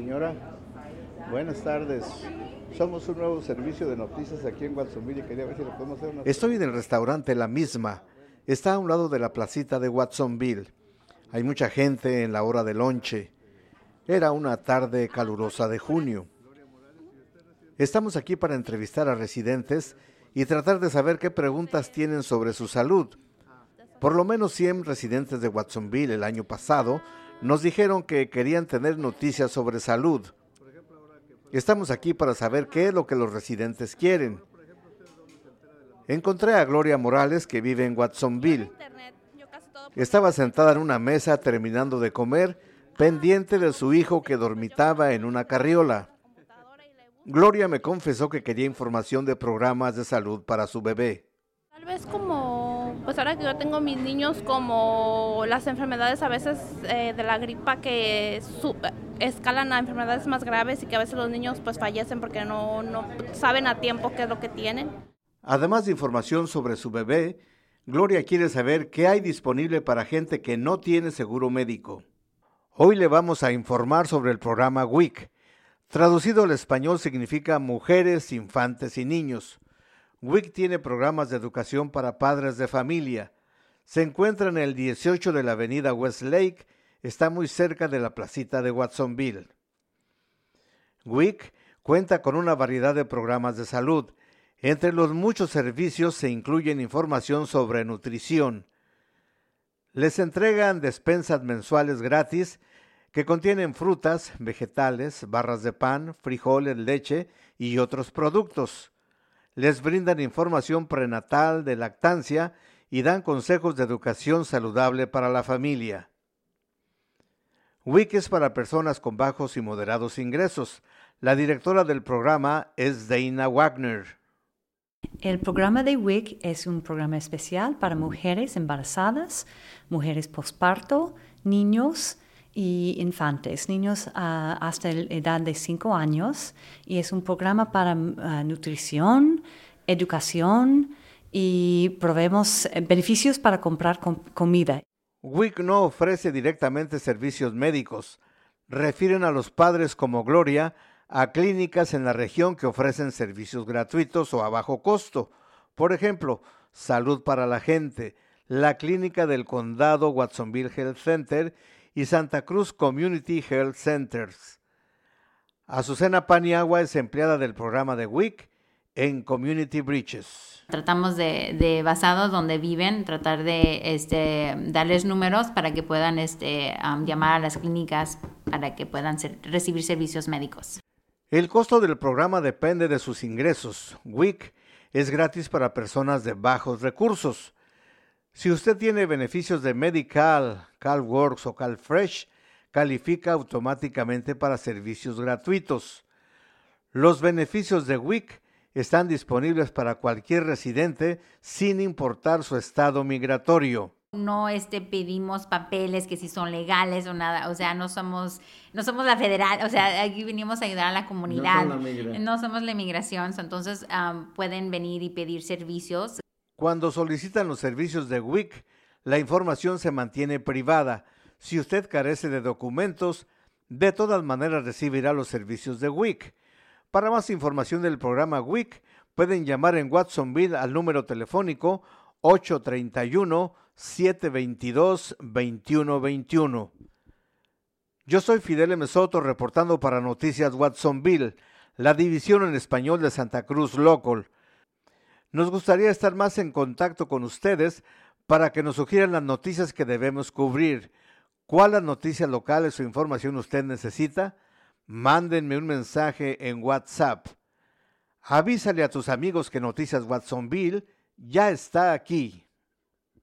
Señora, buenas tardes. Somos un nuevo servicio de noticias aquí en Watsonville y quería ver si podemos hacer una... Estoy en el restaurante La Misma. Está a un lado de la placita de Watsonville. Hay mucha gente en la hora de lonche. Era una tarde calurosa de junio. Estamos aquí para entrevistar a residentes y tratar de saber qué preguntas tienen sobre su salud. Por lo menos 100 residentes de Watsonville el año pasado nos dijeron que querían tener noticias sobre salud. Estamos aquí para saber qué es lo que los residentes quieren. Encontré a Gloria Morales que vive en Watsonville. Estaba sentada en una mesa terminando de comer, pendiente de su hijo que dormitaba en una carriola. Gloria me confesó que quería información de programas de salud para su bebé. Tal vez como, pues ahora que yo tengo mis niños, como las enfermedades a veces eh, de la gripa que escalan a enfermedades más graves y que a veces los niños pues fallecen porque no, no saben a tiempo qué es lo que tienen. Además de información sobre su bebé, Gloria quiere saber qué hay disponible para gente que no tiene seguro médico. Hoy le vamos a informar sobre el programa WIC. Traducido al español significa Mujeres, Infantes y Niños. WIC tiene programas de educación para padres de familia. Se encuentra en el 18 de la avenida Westlake, está muy cerca de la placita de Watsonville. WIC cuenta con una variedad de programas de salud. Entre los muchos servicios se incluyen información sobre nutrición. Les entregan despensas mensuales gratis que contienen frutas, vegetales, barras de pan, frijoles, leche y otros productos les brindan información prenatal de lactancia y dan consejos de educación saludable para la familia. WIC es para personas con bajos y moderados ingresos. La directora del programa es Dana Wagner. El programa de WIC es un programa especial para mujeres embarazadas, mujeres posparto, niños y infantes, niños ah, hasta la edad de 5 años, y es un programa para ah, nutrición, educación y proveemos eh, beneficios para comprar comida. WIC no ofrece directamente servicios médicos. Refieren a los padres como Gloria a clínicas en la región que ofrecen servicios gratuitos o a bajo costo. Por ejemplo, Salud para la Gente, la clínica del condado Watsonville Health Center y Santa Cruz Community Health Centers. Azucena Paniagua es empleada del programa de WIC en Community Breaches. Tratamos de, basados donde viven, tratar de este, darles números para que puedan este, llamar a las clínicas para que puedan recibir servicios médicos. El costo del programa depende de sus ingresos. WIC es gratis para personas de bajos recursos. Si usted tiene beneficios de Medical, CalWorks o CalFresh, califica automáticamente para servicios gratuitos. Los beneficios de WIC están disponibles para cualquier residente sin importar su estado migratorio. No este, pedimos papeles que si son legales o nada, o sea, no somos, no somos la federal, o sea, aquí venimos a ayudar a la comunidad. No, somos la inmigración, entonces pueden venir y pedir servicios. Cuando solicitan los servicios de WIC, la información se mantiene privada. Si usted carece de documentos, de todas maneras recibirá los servicios de WIC. Para más información del programa WIC, pueden llamar en Watsonville al número telefónico 831-722-2121. Yo soy Fidel M. Soto reportando para Noticias Watsonville, la división en español de Santa Cruz Local. Nos gustaría estar más en contacto con ustedes para que nos sugieran las noticias que debemos cubrir. ¿Cuáles noticias locales o información usted necesita? mándenme un mensaje en WhatsApp. Avísale a tus amigos que Noticias Watsonville ya está aquí.